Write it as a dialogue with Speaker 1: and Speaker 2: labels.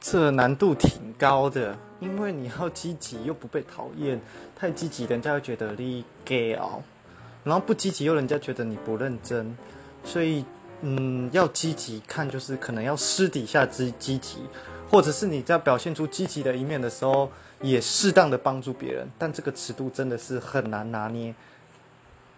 Speaker 1: 这难度挺高的，因为你要积极又不被讨厌，太积极人家会觉得你 gay 哦，然后不积极又人家觉得你不认真，所以嗯，要积极看就是可能要私底下积积极，或者是你在表现出积极的一面的时候，也适当的帮助别人，但这个尺度真的是很难拿捏。